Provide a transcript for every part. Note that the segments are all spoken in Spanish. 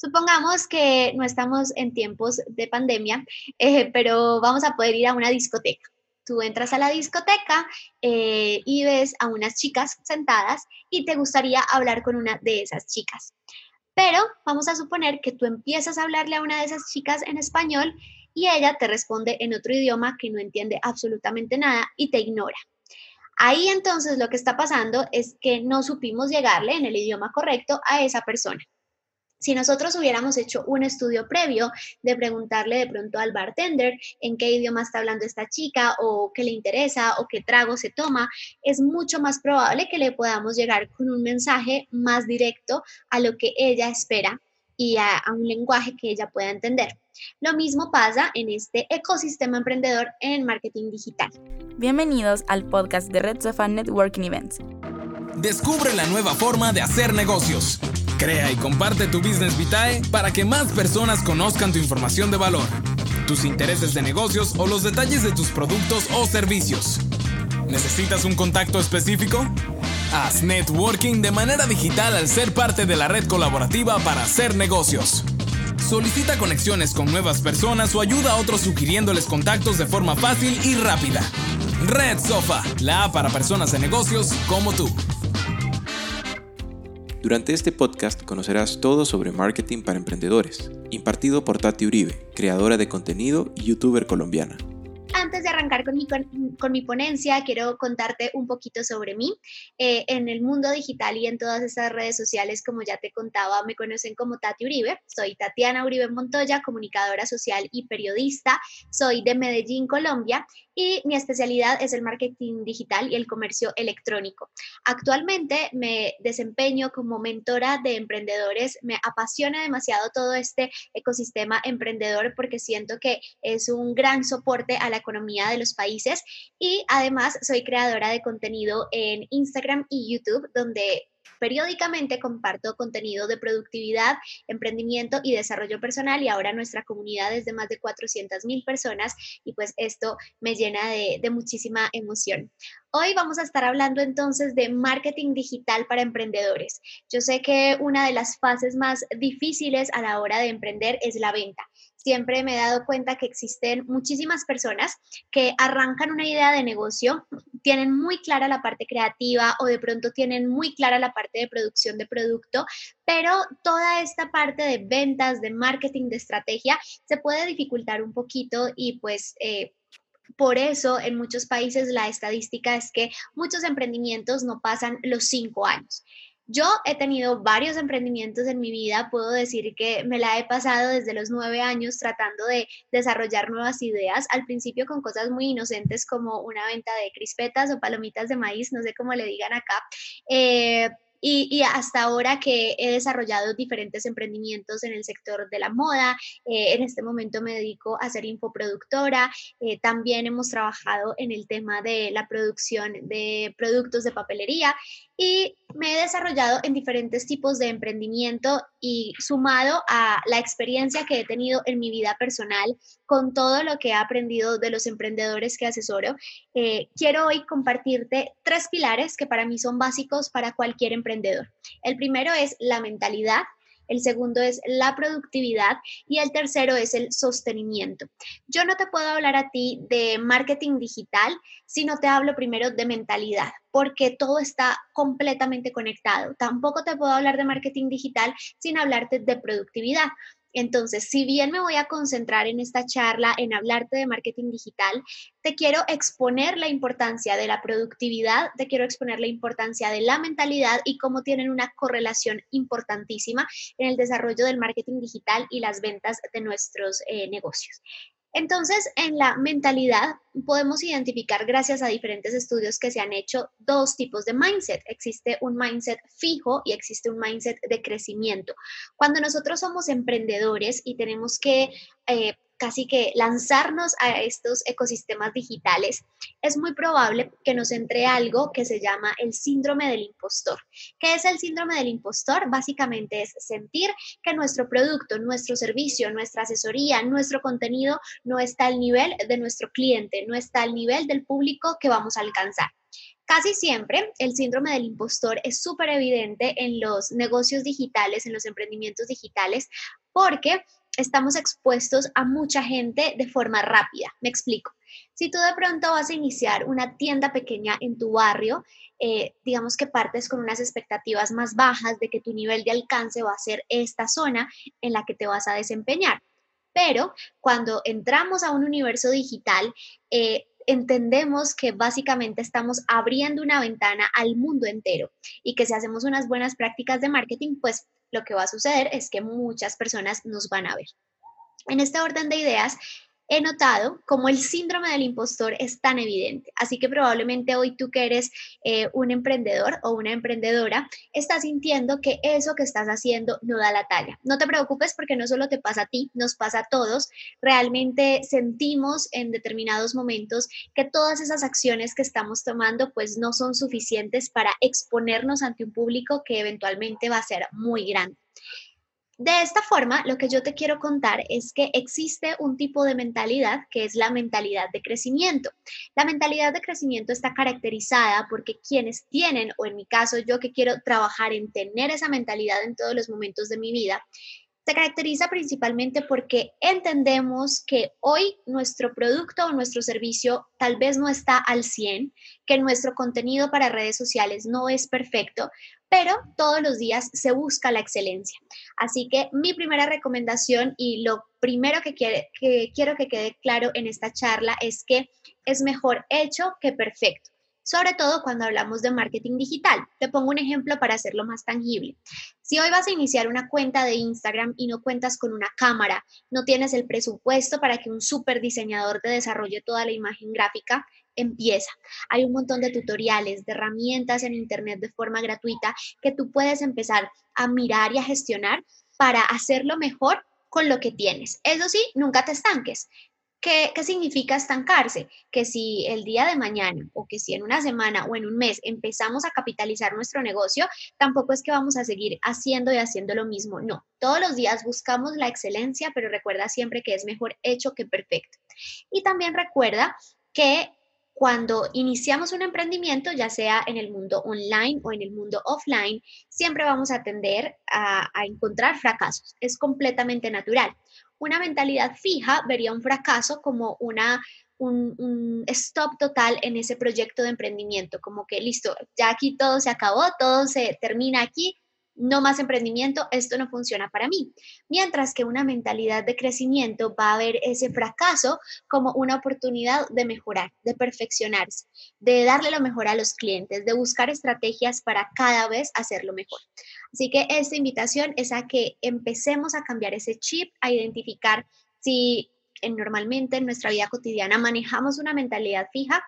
Supongamos que no estamos en tiempos de pandemia, eh, pero vamos a poder ir a una discoteca. Tú entras a la discoteca eh, y ves a unas chicas sentadas y te gustaría hablar con una de esas chicas. Pero vamos a suponer que tú empiezas a hablarle a una de esas chicas en español y ella te responde en otro idioma que no entiende absolutamente nada y te ignora. Ahí entonces lo que está pasando es que no supimos llegarle en el idioma correcto a esa persona. Si nosotros hubiéramos hecho un estudio previo de preguntarle de pronto al bartender en qué idioma está hablando esta chica o qué le interesa o qué trago se toma, es mucho más probable que le podamos llegar con un mensaje más directo a lo que ella espera y a, un lenguaje que ella pueda entender. Lo mismo pasa en este ecosistema emprendedor en marketing digital. Bienvenidos al podcast de Red Sofa Networking Events. Descubre la nueva forma de hacer negocios. Crea y comparte tu Business Vitae para que más personas conozcan tu información de valor, tus intereses de negocios o los detalles de tus productos o servicios. ¿Necesitas un contacto específico? Haz networking de manera digital al ser parte de la red colaborativa para hacer negocios. Solicita conexiones con nuevas personas o ayuda a otros sugiriéndoles contactos de forma fácil y rápida. Red Sofa, la app para personas de negocios como tú. Durante este podcast conocerás todo sobre marketing para emprendedores, impartido por Tati Uribe, creadora de contenido y youtuber colombiana. Antes de arrancar con mi, con, mi ponencia, quiero contarte un poquito sobre mí. Eh, en el mundo digital y en todas estas redes sociales, como ya te contaba, me conocen como Tati Uribe. Soy Tatiana Uribe Montoya, comunicadora social y periodista. Soy de Medellín, Colombia, y mi especialidad es el marketing digital y el comercio electrónico. Actualmente me desempeño como mentora de emprendedores. Me apasiona demasiado todo este ecosistema emprendedor porque siento que es un gran soporte a la economía de los países y además soy creadora de contenido en Instagram y YouTube donde Periódicamente comparto contenido de productividad, emprendimiento y desarrollo personal y ahora nuestra comunidad es de más de 400 mil personas y pues esto me llena de, de muchísima emoción. Hoy vamos a estar hablando entonces de marketing digital para emprendedores. Yo sé que una de las fases más difíciles a la hora de emprender es la venta siempre me he dado cuenta que existen muchísimas personas que arrancan una idea de negocio, tienen muy clara la parte creativa o de pronto tienen muy clara la parte de producción de producto, pero toda esta parte de ventas, de marketing, de estrategia, se puede dificultar un poquito y pues... Eh, por eso, en muchos países la estadística es que muchos emprendimientos no pasan los cinco años. Yo he tenido varios emprendimientos en mi vida, puedo decir que me la he pasado desde los nueve años tratando de desarrollar nuevas ideas, al principio con cosas muy inocentes como una venta de crispetas o palomitas de maíz, no sé cómo le digan acá. Eh, y, hasta ahora que he desarrollado diferentes emprendimientos en el sector de la moda, eh, en este momento me dedico a ser infoproductora, eh, también hemos trabajado en el tema de la producción de productos de papelería y me he desarrollado en diferentes tipos de emprendimiento y sumado a la experiencia que he tenido en mi vida personal con todo lo que he aprendido de los emprendedores que asesoro, eh, quiero hoy compartirte tres pilares que para mí son básicos para cualquier emprendedor. El primero es la mentalidad, el segundo es la productividad y el tercero es el sostenimiento. Yo no te puedo hablar a ti de marketing digital si no te hablo primero de mentalidad, porque todo está completamente conectado. Tampoco te puedo hablar de marketing digital sin hablarte de productividad. Entonces, si bien me voy a concentrar en esta charla, en hablarte de marketing digital, te quiero exponer la importancia de la productividad, te quiero exponer la importancia de la mentalidad y cómo tienen una correlación importantísima en el desarrollo del marketing digital y las ventas de nuestros eh, negocios. Entonces, en la mentalidad podemos identificar, gracias a diferentes estudios que se han hecho, dos tipos de mindset. Existe un mindset fijo y existe un mindset de crecimiento. Cuando nosotros somos emprendedores y tenemos que eh, casi que lanzarnos a estos ecosistemas digitales, es muy probable que nos entre algo que se llama el síndrome del impostor. ¿Qué es el síndrome del impostor? Básicamente es sentir que nuestro producto, nuestro servicio, nuestra asesoría, nuestro contenido no está al nivel de nuestro cliente, no está al nivel del público que vamos a alcanzar. Casi siempre el síndrome del impostor es súper evidente en los negocios digitales, en los emprendimientos digitales, porque estamos expuestos a mucha gente de forma rápida. Me explico. Si tú de pronto vas a iniciar una tienda pequeña en tu barrio, eh, digamos que partes con unas expectativas más bajas de que tu nivel de alcance va a ser esta zona en la que te vas a desempeñar. Pero cuando entramos a un universo digital, eh, entendemos que básicamente estamos abriendo una ventana al mundo entero y que si hacemos unas buenas prácticas de marketing, pues lo que va a suceder es que muchas personas nos van a ver. En este orden de ideas, he notado como el síndrome del impostor es tan evidente. Así que probablemente hoy tú que eres eh, un emprendedor o una emprendedora, estás sintiendo que eso que estás haciendo no da la talla. No te preocupes porque no solo te pasa a ti, nos pasa a todos. Realmente sentimos en determinados momentos que todas esas acciones que estamos tomando pues no son suficientes para exponernos ante un público que eventualmente va a ser muy grande. De esta forma, lo que yo te quiero contar es que existe un tipo de mentalidad que es la mentalidad de crecimiento. La mentalidad de crecimiento está caracterizada porque quienes tienen, o en mi caso yo que quiero trabajar en tener esa mentalidad en todos los momentos de mi vida, se caracteriza principalmente porque entendemos que hoy nuestro producto o nuestro servicio tal vez no está al 100, que nuestro contenido para redes sociales no es perfecto, pero todos los días se busca la excelencia. Así que mi primera recomendación y lo primero que, quiero que quede claro en esta charla es que es mejor hecho que perfecto sobre todo cuando hablamos de marketing digital. Te pongo un ejemplo para hacerlo más tangible. Si hoy vas a iniciar una cuenta de Instagram y no cuentas con una cámara, no tienes el presupuesto para que un super diseñador te desarrolle toda la imagen gráfica, empieza. Hay un montón de tutoriales, de herramientas en Internet de forma gratuita que tú puedes empezar a mirar y a gestionar para hacerlo mejor con lo que tienes. Eso sí, nunca te estanques. ¿Qué, significa estancarse? Que si el día de mañana o que si en una semana o en un mes empezamos a capitalizar nuestro negocio, tampoco es que vamos a seguir haciendo y haciendo lo mismo. No, todos los días buscamos la excelencia, pero recuerda siempre que es mejor hecho que perfecto. Y también recuerda que cuando iniciamos un emprendimiento, ya sea en el mundo online o en el mundo offline, siempre vamos a tender a, a encontrar fracasos. Es completamente natural una mentalidad fija vería un fracaso como una, un, stop total en ese proyecto de emprendimiento, como que listo, ya aquí todo se acabó, todo se termina aquí, no más emprendimiento, esto no funciona para mí. Mientras que una mentalidad de crecimiento va a ver ese fracaso como una oportunidad de mejorar, de perfeccionarse, de darle lo mejor a los clientes, de buscar estrategias para cada vez hacerlo mejor. Así que esta invitación es a que empecemos a cambiar ese chip, a identificar si normalmente en nuestra vida cotidiana manejamos una mentalidad fija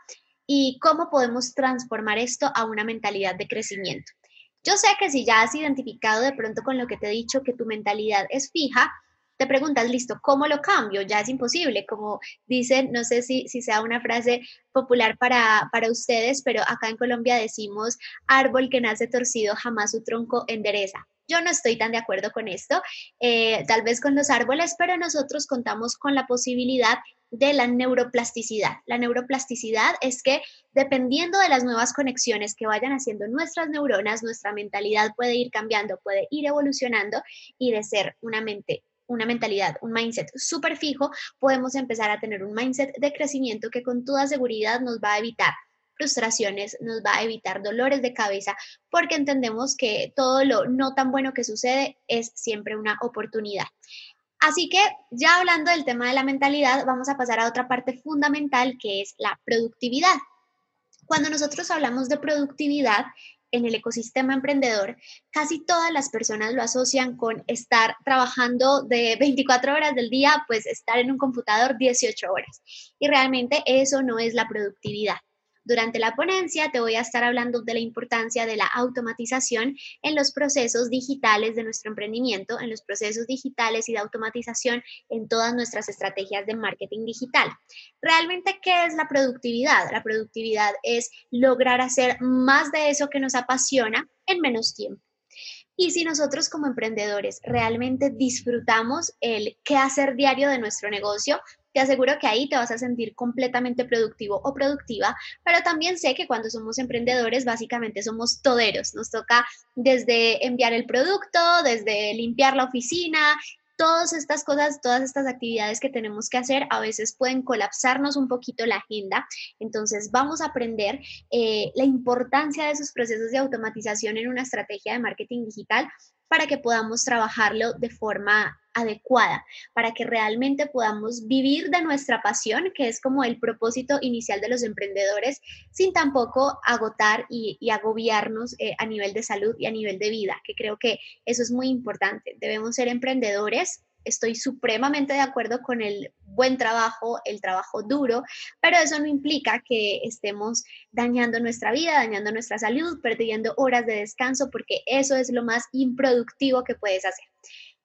y cómo podemos transformar esto a una mentalidad de crecimiento. Yo sé que si ya has identificado de pronto con lo que te he dicho que tu mentalidad es fija, te preguntas, listo, ¿cómo lo cambio? Ya es imposible, como dicen, no sé si, si sea una frase popular para, para ustedes, pero acá en Colombia decimos, árbol que nace torcido jamás su tronco endereza. Yo no estoy tan de acuerdo con esto, eh, tal vez con los árboles, pero nosotros contamos con la posibilidad de la neuroplasticidad. La neuroplasticidad es que dependiendo de las nuevas conexiones que vayan haciendo nuestras neuronas, nuestra mentalidad puede ir cambiando, puede ir evolucionando y de ser una mente una mentalidad, un mindset súper fijo, podemos empezar a tener un mindset de crecimiento que con toda seguridad nos va a evitar frustraciones, nos va a evitar dolores de cabeza, porque entendemos que todo lo no tan bueno que sucede es siempre una oportunidad. Así que ya hablando del tema de la mentalidad, vamos a pasar a otra parte fundamental que es la productividad. Cuando nosotros hablamos de productividad en el ecosistema emprendedor, casi todas las personas lo asocian con estar trabajando de 24 horas del día, pues estar en un computador 18 horas. Y realmente eso no es la productividad. Durante la ponencia te voy a estar hablando de la importancia de la automatización en los procesos digitales de nuestro emprendimiento, en los procesos digitales y de automatización en todas nuestras estrategias de marketing digital. Realmente, ¿qué es la productividad? La productividad es lograr hacer más de eso que nos apasiona en menos tiempo. Y si nosotros como emprendedores realmente disfrutamos el qué hacer diario de nuestro negocio, te aseguro que ahí te vas a sentir completamente productivo o productiva, pero también sé que cuando somos emprendedores básicamente somos toderos, nos toca desde enviar el producto, desde limpiar la oficina, todas estas cosas, todas estas actividades que tenemos que hacer a veces pueden colapsarnos un poquito la agenda. Entonces vamos a aprender eh, la importancia de esos procesos de automatización en una estrategia de marketing digital para que podamos trabajarlo de forma adecuada, para que realmente podamos vivir de nuestra pasión, que es como el propósito inicial de los emprendedores, sin tampoco agotar y, agobiarnos eh, a nivel de salud y a nivel de vida, que creo que eso es muy importante. Debemos ser emprendedores estoy supremamente de acuerdo con el buen trabajo, el trabajo duro, pero eso no implica que estemos dañando nuestra vida, dañando nuestra salud, perdiendo horas de descanso, porque eso es lo más improductivo que puedes hacer.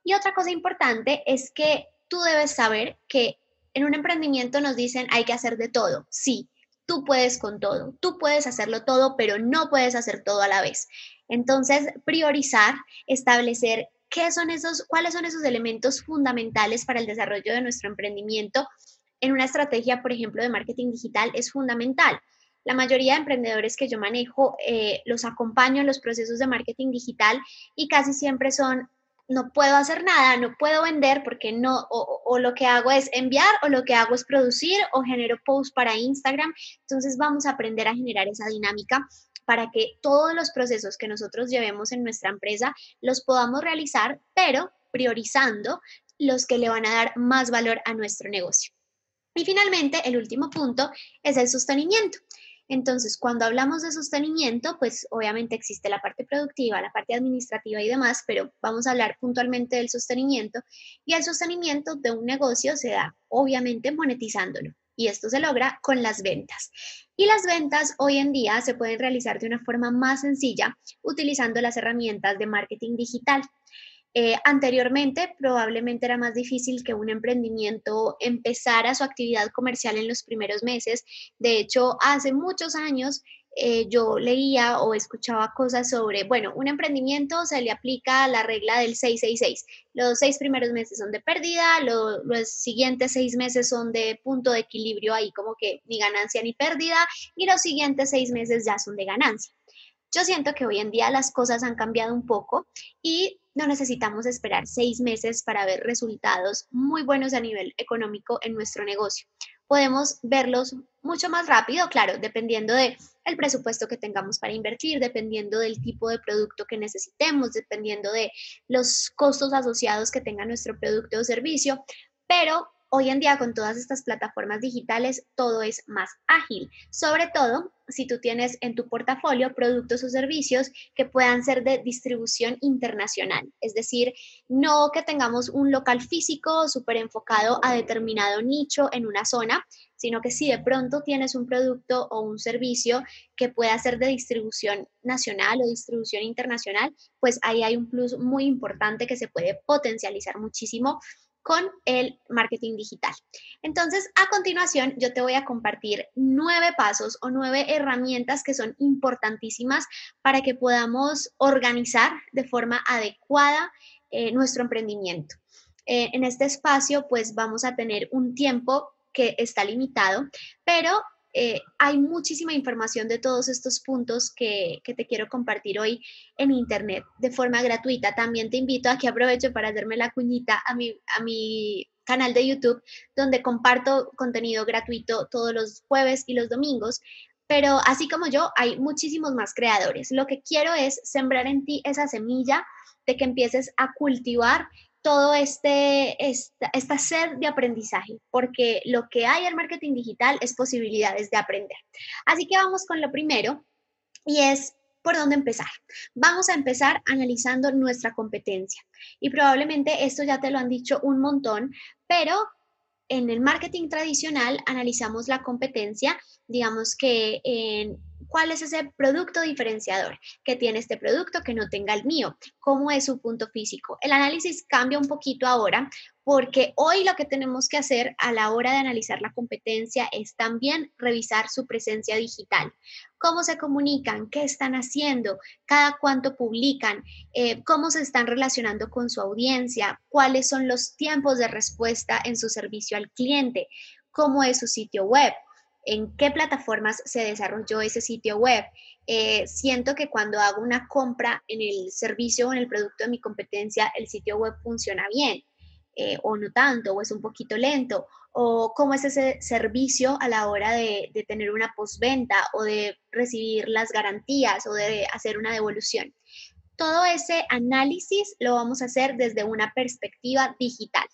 Y otra cosa importante es que tú debes saber que en un emprendimiento nos dicen hay que hacer de todo. Sí, tú puedes con todo, tú puedes hacerlo todo, pero no puedes hacer todo a la vez. Entonces, priorizar, establecer ¿qué son esos, cuáles son esos elementos fundamentales para el desarrollo de nuestro emprendimiento? En una estrategia, por ejemplo, de marketing digital es fundamental. La mayoría de emprendedores que yo manejo eh, los acompaño en los procesos de marketing digital y casi siempre son no puedo hacer nada, no puedo vender porque no, o, lo que hago es enviar, o lo que hago es producir, o genero posts para Instagram. Entonces vamos a aprender a generar esa dinámica para que todos los procesos que nosotros llevemos en nuestra empresa los podamos realizar, pero priorizando los que le van a dar más valor a nuestro negocio. Y finalmente, el último punto es el sostenimiento. Entonces, cuando hablamos de sostenimiento, pues obviamente existe la parte productiva, la parte administrativa y demás, pero vamos a hablar puntualmente del sostenimiento. Y el sostenimiento de un negocio se da obviamente monetizándolo y esto se logra con las ventas. Y las ventas hoy en día se pueden realizar de una forma más sencilla utilizando las herramientas de marketing digital. Eh, anteriormente probablemente era más difícil que un emprendimiento empezara su actividad comercial en los primeros meses. De hecho, hace muchos años eh, yo leía o escuchaba cosas sobre, bueno, un emprendimiento se le aplica la regla del 666. Los seis primeros meses son de pérdida, los siguientes seis meses son de punto de equilibrio, ahí como que ni ganancia ni pérdida, y los siguientes seis meses ya son de ganancia. Yo siento que hoy en día las cosas han cambiado un poco y no necesitamos esperar seis meses para ver resultados muy buenos a nivel económico en nuestro negocio. Podemos verlos mucho más rápido, claro, dependiendo de el presupuesto que tengamos para invertir, dependiendo del tipo de producto que necesitemos, dependiendo de los costos asociados que tenga nuestro producto o servicio, pero Hoy en día con todas estas plataformas digitales todo es más ágil, sobre todo si tú tienes en tu portafolio productos o servicios que puedan ser de distribución internacional, es decir, no que tengamos un local físico súper enfocado a determinado nicho en una zona, sino que si de pronto tienes un producto o un servicio que pueda ser de distribución nacional o distribución internacional, pues ahí hay un plus muy importante que se puede potencializar muchísimo con el marketing digital. Entonces, a continuación, yo te voy a compartir nueve pasos o nueve herramientas que son importantísimas para que podamos organizar de forma adecuada eh, nuestro emprendimiento. Eh, en este espacio, pues vamos a tener un tiempo que está limitado, pero eh, hay muchísima información de todos estos puntos que, te quiero compartir hoy en Internet de forma gratuita. También te invito a que aproveche para hacerme la cuñita a mi, a mi canal de YouTube, donde comparto contenido gratuito todos los jueves y los domingos. Pero así como yo, hay muchísimos más creadores. Lo que quiero es sembrar en ti esa semilla de que empieces a cultivar todo este, esta, sed de aprendizaje, porque lo que hay en marketing digital es posibilidades de aprender. Así que vamos con lo primero y es por dónde empezar. Vamos a empezar analizando nuestra competencia. Y probablemente esto ya te lo han dicho un montón, pero en el marketing tradicional analizamos la competencia, digamos que en cuál es ese producto diferenciador que tiene este producto que no tenga el mío, cómo es su punto físico. El análisis cambia un poquito ahora porque hoy lo que tenemos que hacer a la hora de analizar la competencia es también revisar su presencia digital. Cómo se comunican, qué están haciendo, cada cuánto publican, eh, cómo se están relacionando con su audiencia, cuáles son los tiempos de respuesta en su servicio al cliente, cómo es su sitio web, en qué plataformas se desarrolló ese sitio web. Eh, siento que cuando hago una compra en el servicio o en el producto de mi competencia, el sitio web funciona bien. Eh, o no tanto, o es un poquito lento, o cómo es ese servicio a la hora de, de tener una postventa o de recibir las garantías o de hacer una devolución. Todo ese análisis lo vamos a hacer desde una perspectiva digital.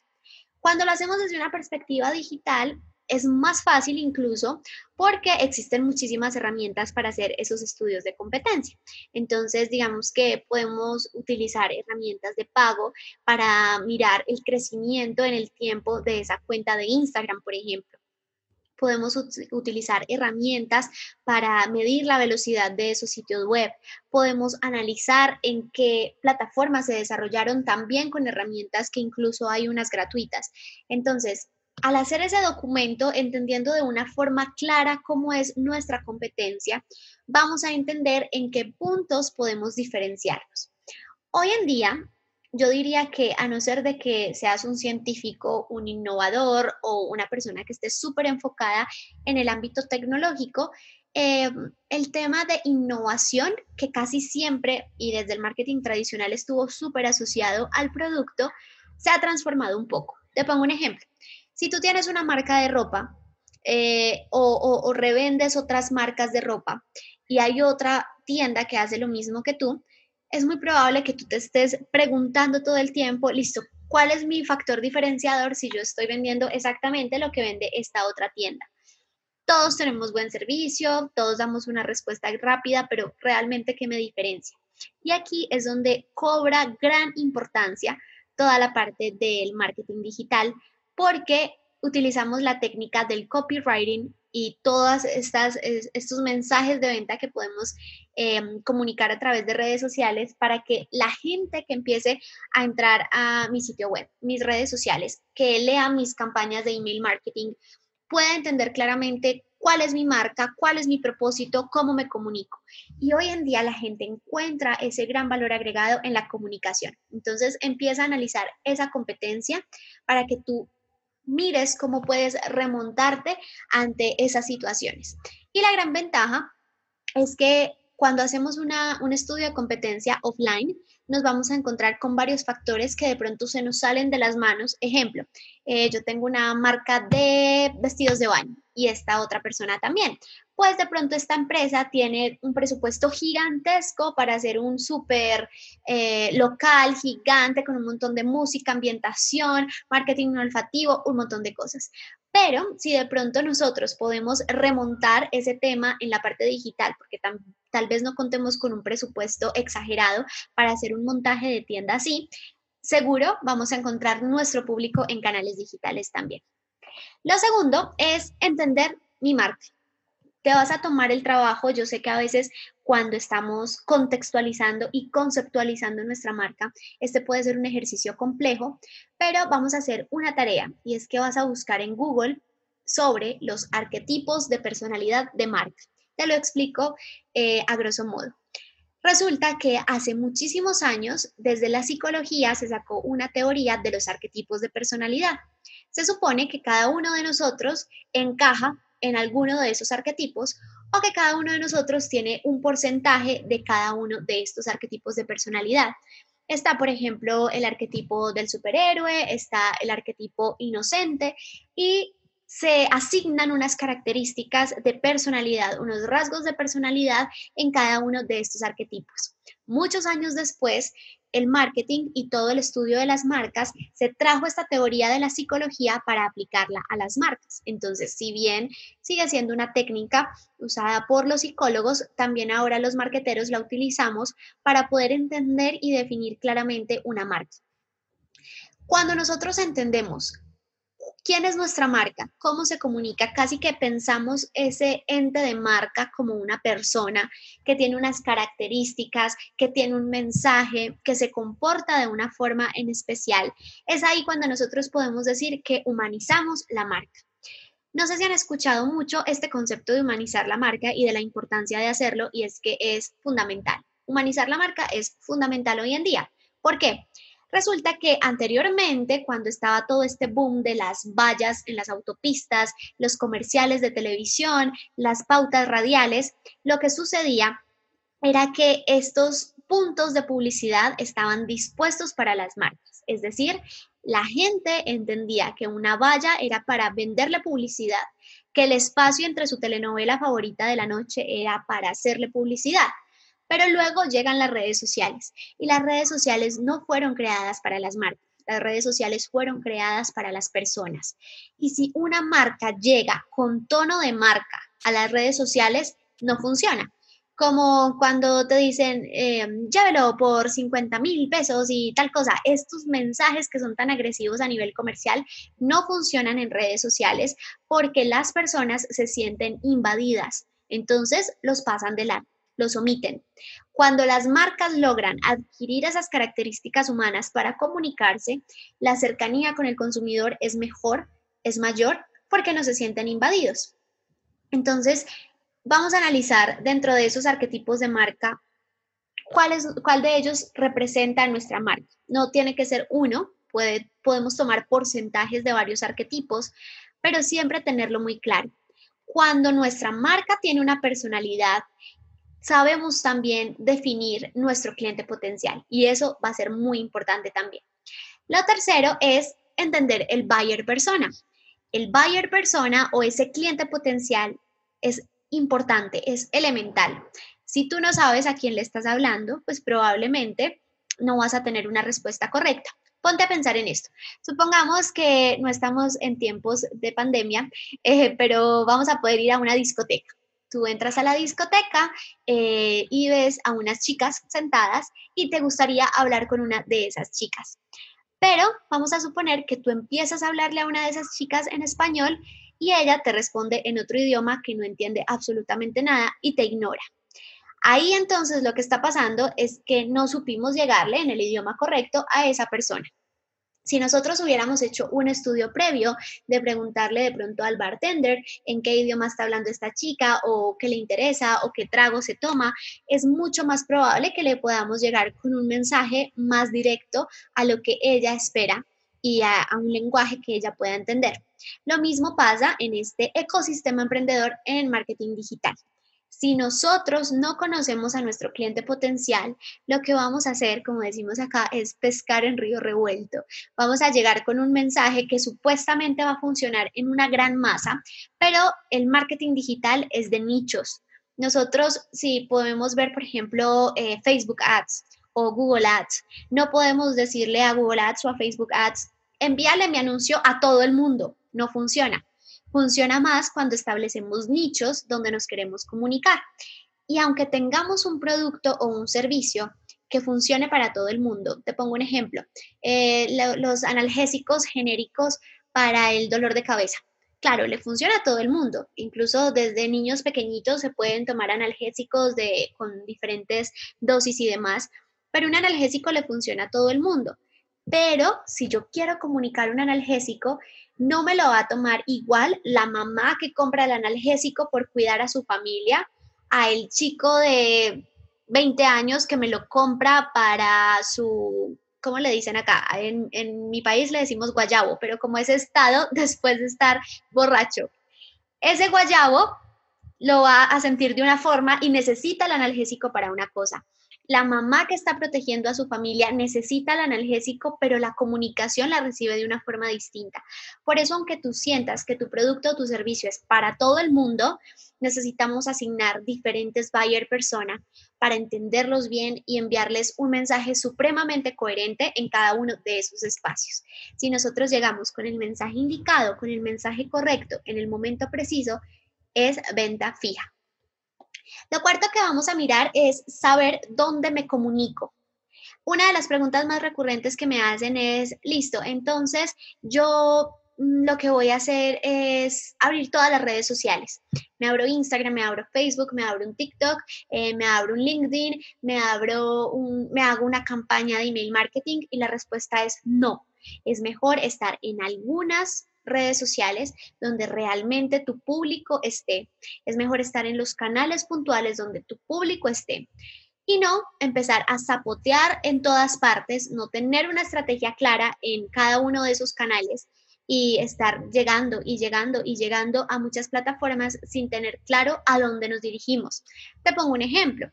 Cuando lo hacemos desde una perspectiva digital, es más fácil incluso porque existen muchísimas herramientas para hacer esos estudios de competencia. Entonces, digamos que podemos utilizar herramientas de pago para mirar el crecimiento en el tiempo de esa cuenta de Instagram, por ejemplo podemos utilizar herramientas para medir la velocidad de esos sitios web. Podemos analizar en qué plataformas se desarrollaron también con herramientas que incluso hay unas gratuitas. Entonces, al hacer ese documento, entendiendo de una forma clara cómo es nuestra competencia, vamos a entender en qué puntos podemos diferenciarnos. Hoy en día, yo diría que a no ser de que seas un científico, un innovador o una persona que esté súper enfocada en el ámbito tecnológico, eh, el tema de innovación, que casi siempre y desde el marketing tradicional estuvo súper asociado al producto, se ha transformado un poco. Te pongo un ejemplo. Si tú tienes una marca de ropa eh, o, revendes otras marcas de ropa y hay otra tienda que hace lo mismo que tú, es muy probable que tú te estés preguntando todo el tiempo, listo, ¿cuál es mi factor diferenciador si yo estoy vendiendo exactamente lo que vende esta otra tienda? Todos tenemos buen servicio, todos damos una respuesta rápida, pero realmente, ¿qué me diferencia? Y aquí es donde cobra gran importancia toda la parte del marketing digital, porque utilizamos la técnica del copywriting y todos estos mensajes de venta que podemos em, comunicar a través de redes sociales para que la gente que empiece a entrar a mi sitio web, mis redes sociales, que lea mis campañas de email marketing, pueda entender claramente cuál es mi marca, cuál es mi propósito, cómo me comunico. Y hoy en día la gente encuentra ese gran valor agregado en la comunicación. Entonces empieza a analizar esa competencia para que tú mires cómo puedes remontarte ante esas situaciones. Y la gran ventaja es que cuando hacemos un estudio de competencia offline, nos vamos a encontrar con varios factores que de pronto se nos salen de las manos. Ejemplo, eh, yo tengo una marca de vestidos de baño y esta otra persona también. Pues de pronto esta empresa tiene un presupuesto gigantesco para hacer un súper eh, local gigante con un montón de música, ambientación, marketing olfativo, un montón de cosas. Pero si de pronto nosotros podemos remontar ese tema en la parte digital, porque tal vez no contemos con un presupuesto exagerado para hacer un montaje de tienda así, seguro vamos a encontrar nuestro público en canales digitales también. Lo segundo es entender mi marca. Te vas a tomar el trabajo, yo sé que a veces cuando estamos contextualizando y conceptualizando nuestra marca, este puede ser un ejercicio complejo, pero vamos a hacer una tarea y es que vas a buscar en Google sobre los arquetipos de personalidad de marca. Te lo explico eh, a grosso modo. Resulta que hace muchísimos años, desde la psicología, se sacó una teoría de los arquetipos de personalidad. Se supone que cada uno de nosotros encaja en alguno de esos arquetipos o que cada uno de nosotros tiene un porcentaje de cada uno de estos arquetipos de personalidad. Está, por ejemplo, el arquetipo del superhéroe, está el arquetipo inocente y se asignan unas características de personalidad, unos rasgos de personalidad en cada uno de estos arquetipos. Muchos años después, el marketing y todo el estudio de las marcas, se trajo esta teoría de la psicología para aplicarla a las marcas. Entonces, si bien sigue siendo una técnica usada por los psicólogos, también ahora los marqueteros la utilizamos para poder entender y definir claramente una marca. Cuando nosotros entendemos ¿Quién es nuestra marca? ¿Cómo se comunica? Casi que pensamos ese ente de marca como una persona que tiene unas características, que tiene un mensaje, que se comporta de una forma en especial. Es ahí cuando nosotros podemos decir que humanizamos la marca. No sé si han escuchado mucho este concepto de humanizar la marca y de la importancia de hacerlo, y es que es fundamental. Humanizar la marca es fundamental hoy en día. ¿Por qué? Resulta que anteriormente, cuando estaba todo este boom de las vallas en las autopistas, los comerciales de televisión, las pautas radiales, lo que sucedía era que estos puntos de publicidad estaban dispuestos para las marcas. Es decir, la gente entendía que una valla era para venderle publicidad, que el espacio entre su telenovela favorita de la noche era para hacerle publicidad. Pero luego llegan las redes sociales y las redes sociales no fueron creadas para las marcas. Las redes sociales fueron creadas para las personas. Y si una marca llega con tono de marca a las redes sociales, no funciona. Como cuando te dicen, eh, llévelo por 50 mil pesos y tal cosa. Estos mensajes que son tan agresivos a nivel comercial no funcionan en redes sociales porque las personas se sienten invadidas. Entonces los pasan de lado los omiten. Cuando las marcas logran adquirir esas características humanas para comunicarse, la cercanía con el consumidor es mejor, es mayor, porque no se sienten invadidos. Entonces, vamos a analizar dentro de esos arquetipos de marca cuál, cuál de ellos representa nuestra marca. No tiene que ser uno, puede, podemos tomar porcentajes de varios arquetipos, pero siempre tenerlo muy claro. Cuando nuestra marca tiene una personalidad sabemos también definir nuestro cliente potencial y eso va a ser muy importante también. Lo tercero es entender el buyer persona. El buyer persona o ese cliente potencial es importante, es elemental. Si tú no sabes a quién le estás hablando, pues probablemente no vas a tener una respuesta correcta. Ponte a pensar en esto. Supongamos que no estamos en tiempos de pandemia, eh, pero vamos a poder ir a una discoteca tú entras a la discoteca eh, y ves a unas chicas sentadas y te gustaría hablar con una de esas chicas. Pero vamos a suponer que tú empiezas a hablarle a una de esas chicas en español y ella te responde en otro idioma que no entiende absolutamente nada y te ignora. Ahí entonces lo que está pasando es que no supimos llegarle en el idioma correcto a esa persona. Si nosotros hubiéramos hecho un estudio previo de preguntarle de pronto al bartender en qué idioma está hablando esta chica o qué le interesa o qué trago se toma, es mucho más probable que le podamos llegar con un mensaje más directo a lo que ella espera y a, un lenguaje que ella pueda entender. Lo mismo pasa en este ecosistema emprendedor en marketing digital. Si nosotros no conocemos a nuestro cliente potencial, lo que vamos a hacer, como decimos acá, es pescar en río revuelto. Vamos a llegar con un mensaje que supuestamente va a funcionar en una gran masa, pero el marketing digital es de nichos. Nosotros, si podemos ver, por ejemplo, eh, Facebook Ads o Google Ads, no podemos decirle a Google Ads o a Facebook Ads, envíale mi anuncio a todo el mundo. No funciona. Funciona más cuando establecemos nichos donde nos queremos comunicar. Y aunque tengamos un producto o un servicio que funcione para todo el mundo, te pongo un ejemplo, eh, los analgésicos genéricos para el dolor de cabeza. Claro, le funciona a todo el mundo. Incluso desde niños pequeñitos se pueden tomar analgésicos de, con diferentes dosis y demás, pero un analgésico le funciona a todo el mundo. Pero si yo quiero comunicar un analgésico, no me lo va a tomar igual la mamá que compra el analgésico por cuidar a su familia, a el chico de 20 años que me lo compra para su, ¿cómo le dicen acá? En, en mi país le decimos guayabo, pero como es estado después de estar borracho. Ese guayabo lo va a sentir de una forma y necesita el analgésico para una cosa la mamá que está protegiendo a su familia necesita el analgésico, pero la comunicación la recibe de una forma distinta. Por eso, aunque tú sientas que tu producto o tu servicio es para todo el mundo, necesitamos asignar diferentes buyer persona para entenderlos bien y enviarles un mensaje supremamente coherente en cada uno de esos espacios. Si nosotros llegamos con el mensaje indicado, con el mensaje correcto, en el momento preciso, es venta fija. Lo cuarto que vamos a mirar es saber dónde me comunico. Una de las preguntas más recurrentes que me hacen es, listo, entonces yo mm, lo que voy a hacer es abrir todas las redes sociales. Me abro Instagram, me abro Facebook, me abro un TikTok, eh, me abro un LinkedIn, me abro me hago una campaña de email marketing y la respuesta es no. Es mejor estar en algunas redes sociales donde realmente tu público esté. Es mejor estar en los canales puntuales donde tu público esté y no empezar a zapotear en todas partes, no tener una estrategia clara en cada uno de esos canales y estar llegando y llegando y llegando a muchas plataformas sin tener claro a dónde nos dirigimos. Te pongo un ejemplo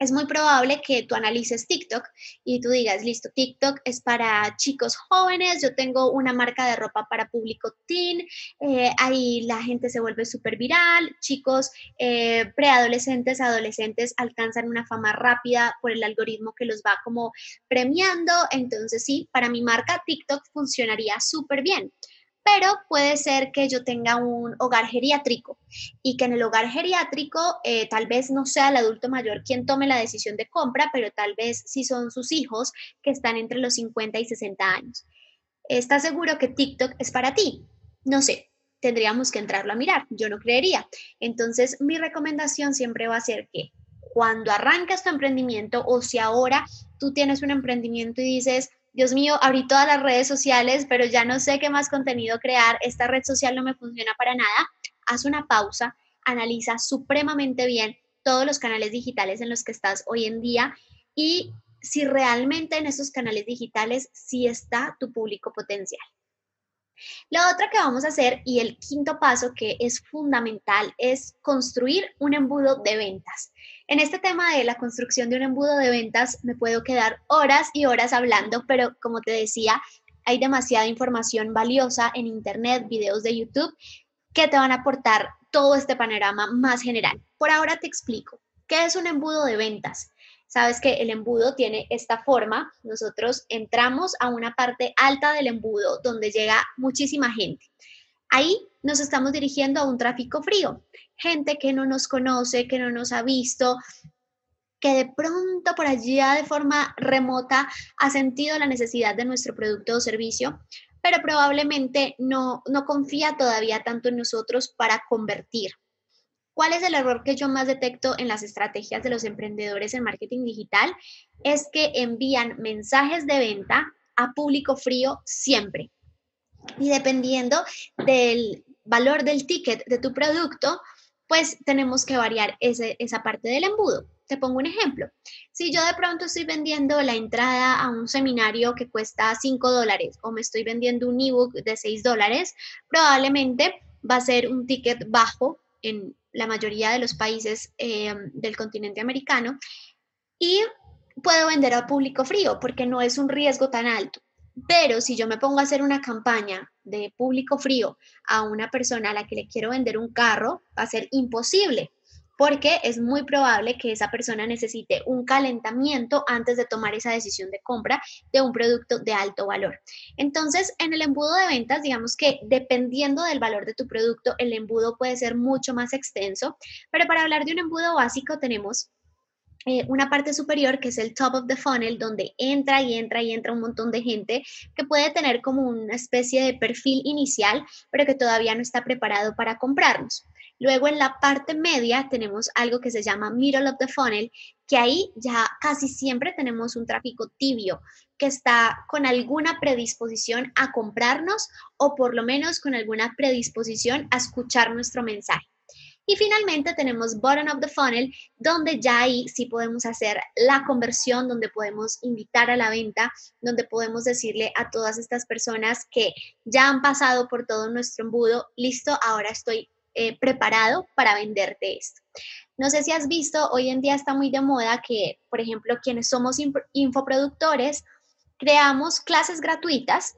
es muy probable que tú analices TikTok y tú digas, listo, TikTok es para chicos jóvenes, yo tengo una marca de ropa para público teen, eh, ahí la gente se vuelve súper viral, chicos eh, preadolescentes, adolescentes alcanzan una fama rápida por el algoritmo que los va como premiando, entonces sí, para mi marca TikTok funcionaría súper bien pero puede ser que yo tenga un hogar geriátrico y que en el hogar geriátrico eh, tal vez no sea el adulto mayor quien tome la decisión de compra, pero tal vez sí son sus hijos que están entre los 50 y 60 años. ¿Estás seguro que TikTok es para ti? No sé, tendríamos que entrarlo a mirar, yo no creería. Entonces, mi recomendación siempre va a ser que cuando arrancas tu emprendimiento o si ahora tú tienes un emprendimiento y dices, Dios mío, abrí todas las redes sociales, pero ya no sé qué más contenido crear, esta red social no me funciona para nada, haz una pausa, analiza supremamente bien todos los canales digitales en los que estás hoy en día y si realmente en esos canales digitales sí está tu público potencial. Lo otro que vamos a hacer y el quinto paso que es fundamental es construir un embudo de ventas. En este tema de la construcción de un embudo de ventas me puedo quedar horas y horas hablando, pero como te decía, hay demasiada información valiosa en Internet, videos de YouTube que te van a aportar todo este panorama más general. Por ahora te explico. ¿Qué es un embudo de ventas? Sabes que el embudo tiene esta forma. Nosotros entramos a una parte alta del embudo donde llega muchísima gente. Ahí nos estamos dirigiendo a un tráfico frío, gente que no nos conoce, que no nos ha visto, que de pronto por allá de forma remota ha sentido la necesidad de nuestro producto o servicio, pero probablemente no, no confía todavía tanto en nosotros para convertir. ¿Cuál es el error que yo más detecto en las estrategias de los emprendedores en marketing digital? Es que envían mensajes de venta a público frío siempre. Y dependiendo del valor del ticket de tu producto, pues tenemos que variar esa parte del embudo. Te pongo un ejemplo. Si yo de pronto estoy vendiendo la entrada a un seminario que cuesta 5 dólares o me estoy vendiendo un ebook de 6 dólares, probablemente va a ser un ticket bajo en la mayoría de los países eh, del continente americano y puedo vender a público frío porque no es un riesgo tan alto. Pero si yo me pongo a hacer una campaña de público frío a una persona a la que le quiero vender un carro, va a ser imposible porque es muy probable que esa persona necesite un calentamiento antes de tomar esa decisión de compra de un producto de alto valor. Entonces, en el embudo de ventas, digamos que dependiendo del valor de tu producto, el embudo puede ser mucho más extenso, pero para hablar de un embudo básico tenemos eh, una parte superior que es el top of the funnel, donde entra y entra y entra un montón de gente que puede tener como una especie de perfil inicial, pero que todavía no está preparado para comprarnos. Luego en la parte media tenemos algo que se llama middle of the funnel, que ahí ya casi siempre tenemos un tráfico tibio que está con alguna predisposición a comprarnos o por lo menos con alguna predisposición a escuchar nuestro mensaje. Y finalmente tenemos bottom of the funnel, donde ya ahí sí podemos hacer la conversión, donde podemos invitar a la venta, donde podemos decirle a todas estas personas que ya han pasado por todo nuestro embudo, listo, ahora estoy eh, preparado para venderte esto. No sé si has visto, hoy en día está muy de moda que, por ejemplo, quienes somos infoproductores, creamos clases gratuitas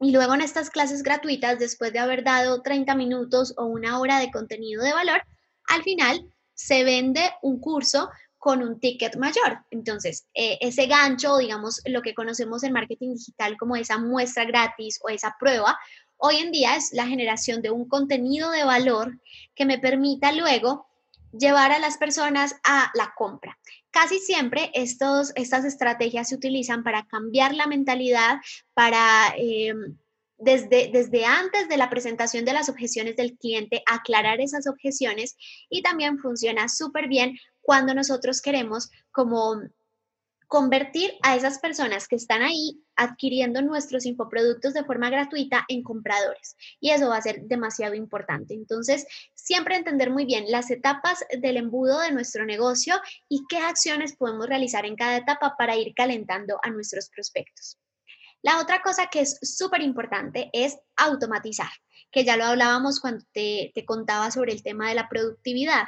y luego en estas clases gratuitas, después de haber dado 30 minutos o una hora de contenido de valor, al final se vende un curso con un ticket mayor. Entonces, eh, ese gancho, digamos, lo que conocemos en marketing digital como esa muestra gratis o esa prueba, hoy en día es la generación de un contenido de valor que me permita luego llevar a las personas a la compra. Casi siempre estos, estas estrategias se utilizan para cambiar la mentalidad, para em, desde, desde antes de la presentación de las objeciones del cliente, aclarar esas objeciones y también funciona súper bien cuando nosotros queremos como convertir a esas personas que están ahí adquiriendo nuestros infoproductos de forma gratuita en compradores. Y eso va a ser demasiado importante. Entonces, siempre entender muy bien las etapas del embudo de nuestro negocio y qué acciones podemos realizar en cada etapa para ir calentando a nuestros prospectos. La otra cosa que es súper importante es automatizar, que ya lo hablábamos cuando te, te contaba sobre el tema de la productividad.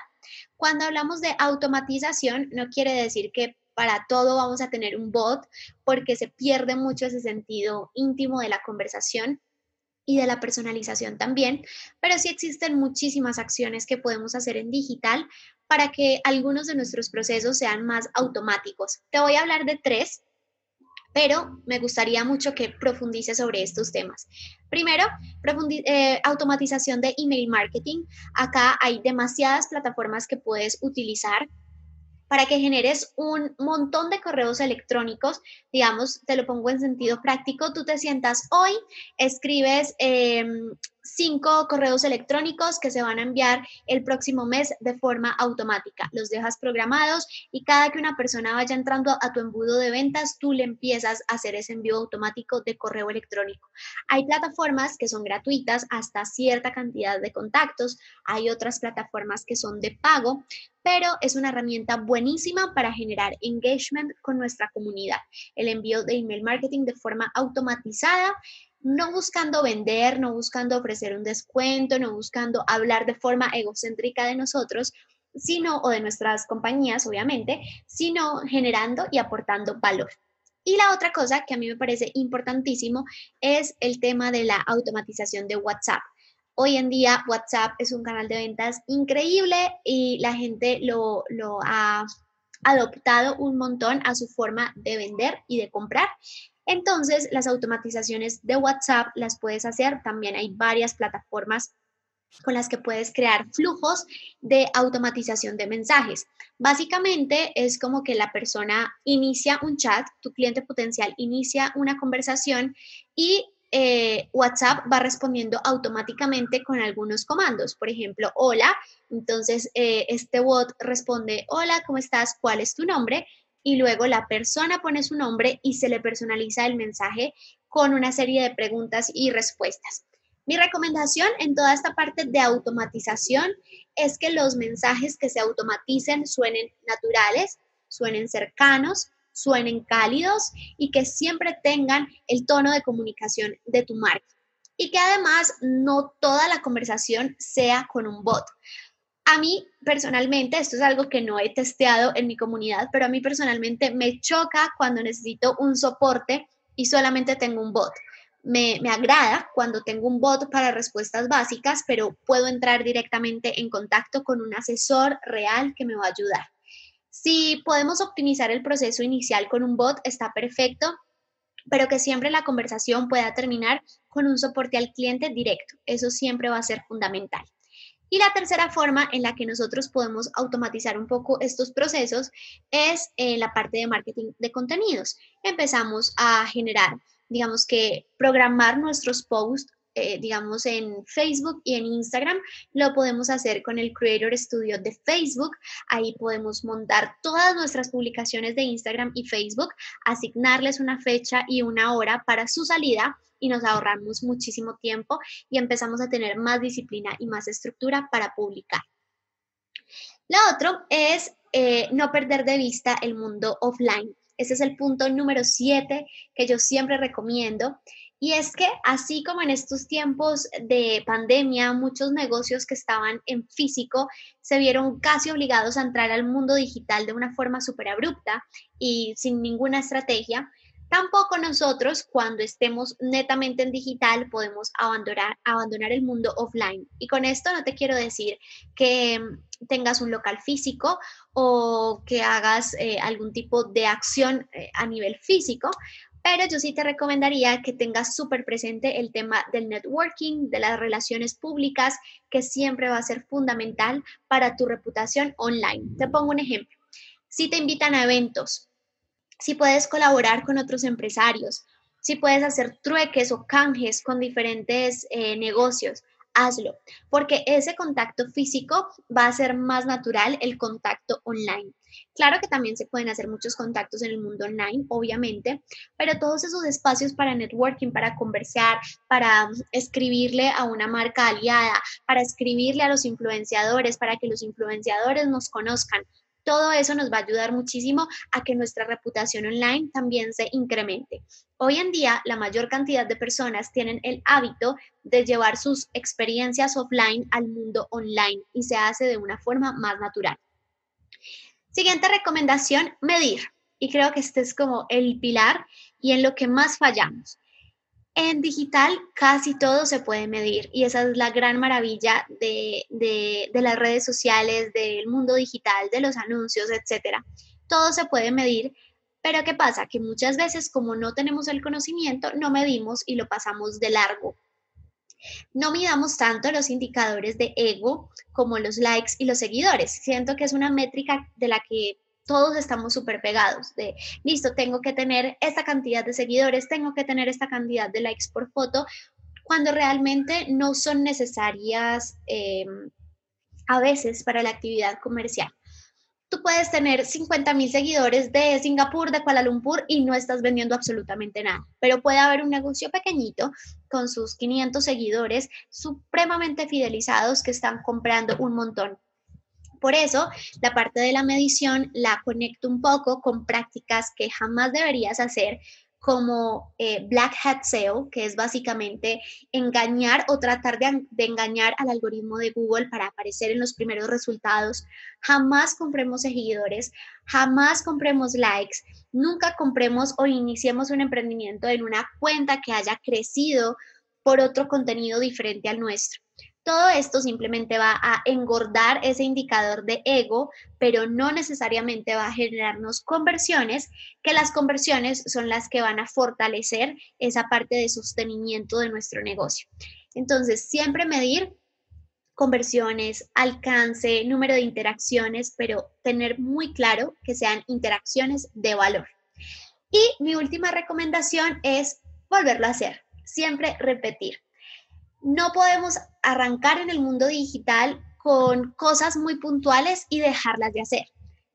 Cuando hablamos de automatización, no quiere decir que para todo vamos a tener un bot porque se pierde mucho ese sentido íntimo de la conversación y de la personalización también, pero sí existen muchísimas acciones que podemos hacer en digital para que algunos de nuestros procesos sean más automáticos. Te voy a hablar de tres pero me gustaría mucho que profundice sobre estos temas. Primero, eh, automatización de email marketing. Acá hay demasiadas plataformas que puedes utilizar para que generes un montón de correos electrónicos, digamos, te lo pongo en sentido práctico, tú te sientas hoy, escribes em, cinco correos electrónicos que se van a enviar el próximo mes de forma automática. Los dejas programados y cada que una persona vaya entrando a tu embudo de ventas, tú le empiezas a hacer ese envío automático de correo electrónico. Hay plataformas que son gratuitas hasta cierta cantidad de contactos, hay otras plataformas que son de pago, pero es una herramienta buenísima para generar engagement con nuestra comunidad. El envío de email marketing de forma automatizada no buscando vender, no buscando ofrecer un descuento, no buscando hablar de forma egocéntrica de nosotros, sino, o de nuestras compañías, obviamente, sino generando y aportando valor. Y la otra cosa que a mí me parece importantísimo es el tema de la automatización de WhatsApp. Hoy en día WhatsApp es un canal de ventas increíble y la gente lo, lo ha adoptado un montón a su forma de vender y de comprar. Entonces, las automatizaciones de WhatsApp las puedes hacer. También hay varias plataformas con las que puedes crear flujos de automatización de mensajes. Básicamente es como que la persona inicia un chat, tu cliente potencial inicia una conversación y eh, WhatsApp va respondiendo automáticamente con algunos comandos. Por ejemplo, hola. Entonces, eh, este bot responde, hola, ¿cómo estás? ¿Cuál es tu nombre? y luego la persona pone su nombre y se le personaliza el mensaje con una serie de preguntas y respuestas. Mi recomendación en toda esta parte de automatización es que los mensajes que se automaticen suenen naturales, suenen cercanos, suenen cálidos y que siempre tengan el tono de comunicación de tu marca. Y que además no toda la conversación sea con un bot. A mí personalmente, esto es algo que no he testeado en mi comunidad, pero a mí personalmente me choca cuando necesito un soporte y solamente tengo un bot. Me, me, agrada cuando tengo un bot para respuestas básicas, pero puedo entrar directamente en contacto con un asesor real que me va a ayudar. Si podemos optimizar el proceso inicial con un bot, está perfecto, pero que siempre la conversación pueda terminar con un soporte al cliente directo. Eso siempre va a ser fundamental. Y la tercera forma en la que nosotros podemos automatizar un poco estos procesos es en la parte de marketing de contenidos. Empezamos a generar, digamos que programar nuestros posts eh, digamos, en Facebook y en Instagram, lo podemos hacer con el Creator Studio de Facebook. Ahí podemos montar todas nuestras publicaciones de Instagram y Facebook, asignarles una fecha y una hora para su salida y nos ahorramos muchísimo tiempo y empezamos a tener más disciplina y más estructura para publicar. Lo otro es eh, no perder de vista el mundo offline. Ese es el punto número 7 que yo siempre recomiendo. Y es que así como en estos tiempos de pandemia, muchos negocios que estaban en físico se vieron casi obligados a entrar al mundo digital de una forma súper abrupta y sin ninguna estrategia, Tampoco nosotros, cuando estemos netamente en digital, podemos abandonar, abandonar el mundo offline. Y con esto no te quiero decir que tengas un local físico o que hagas eh, algún tipo de acción eh, a nivel físico, pero yo sí te recomendaría que tengas súper presente el tema del networking, de las relaciones públicas, que siempre va a ser fundamental para tu reputación online. Te pongo un ejemplo. Si te invitan a eventos, si puedes colaborar con otros empresarios, si puedes hacer trueques o canjes con diferentes eh, negocios, hazlo, porque ese contacto físico va a ser más natural el contacto online. Claro que también se pueden hacer muchos contactos en el mundo online, obviamente, pero todos esos espacios para networking, para conversar, para escribirle a una marca aliada, para escribirle a los influenciadores, para que los influenciadores nos conozcan, todo eso nos va a ayudar muchísimo a que nuestra reputación online también se incremente. Hoy en día, la mayor cantidad de personas tienen el hábito de llevar sus experiencias offline al mundo online y se hace de una forma más natural. Siguiente recomendación, medir. Y creo que este es como el pilar y en lo que más fallamos. En digital casi todo se puede medir y esa es la gran maravilla de, las redes sociales, del mundo digital, de los anuncios, etc. Todo se puede medir, pero ¿qué pasa? Que muchas veces como no tenemos el conocimiento, no medimos y lo pasamos de largo. No midamos tanto los indicadores de ego como los likes y los seguidores. Siento que es una métrica de la que todos estamos súper pegados de, listo, tengo que tener esta cantidad de seguidores, tengo que tener esta cantidad de likes por foto, cuando realmente no son necesarias em, a veces para la actividad comercial. Tú puedes tener 50 mil seguidores de Singapur, de Kuala Lumpur y no estás vendiendo absolutamente nada, pero puede haber un negocio pequeñito con sus 500 seguidores supremamente fidelizados que están comprando un montón por eso, la parte de la medición la conecto un poco con prácticas que jamás deberías hacer como eh, Black Hat SEO, que es básicamente engañar o tratar de, de, engañar al algoritmo de Google para aparecer en los primeros resultados. Jamás compremos seguidores, jamás compremos likes, nunca compremos o iniciemos un emprendimiento en una cuenta que haya crecido por otro contenido diferente al nuestro. Todo esto simplemente va a engordar ese indicador de ego, pero no necesariamente va a generarnos conversiones, que las conversiones son las que van a fortalecer esa parte de sostenimiento de nuestro negocio. Entonces, siempre medir conversiones, alcance, número de interacciones, pero tener muy claro que sean interacciones de valor. Y mi última recomendación es volverlo a hacer, siempre repetir no podemos arrancar en el mundo digital con cosas muy puntuales y dejarlas de hacer.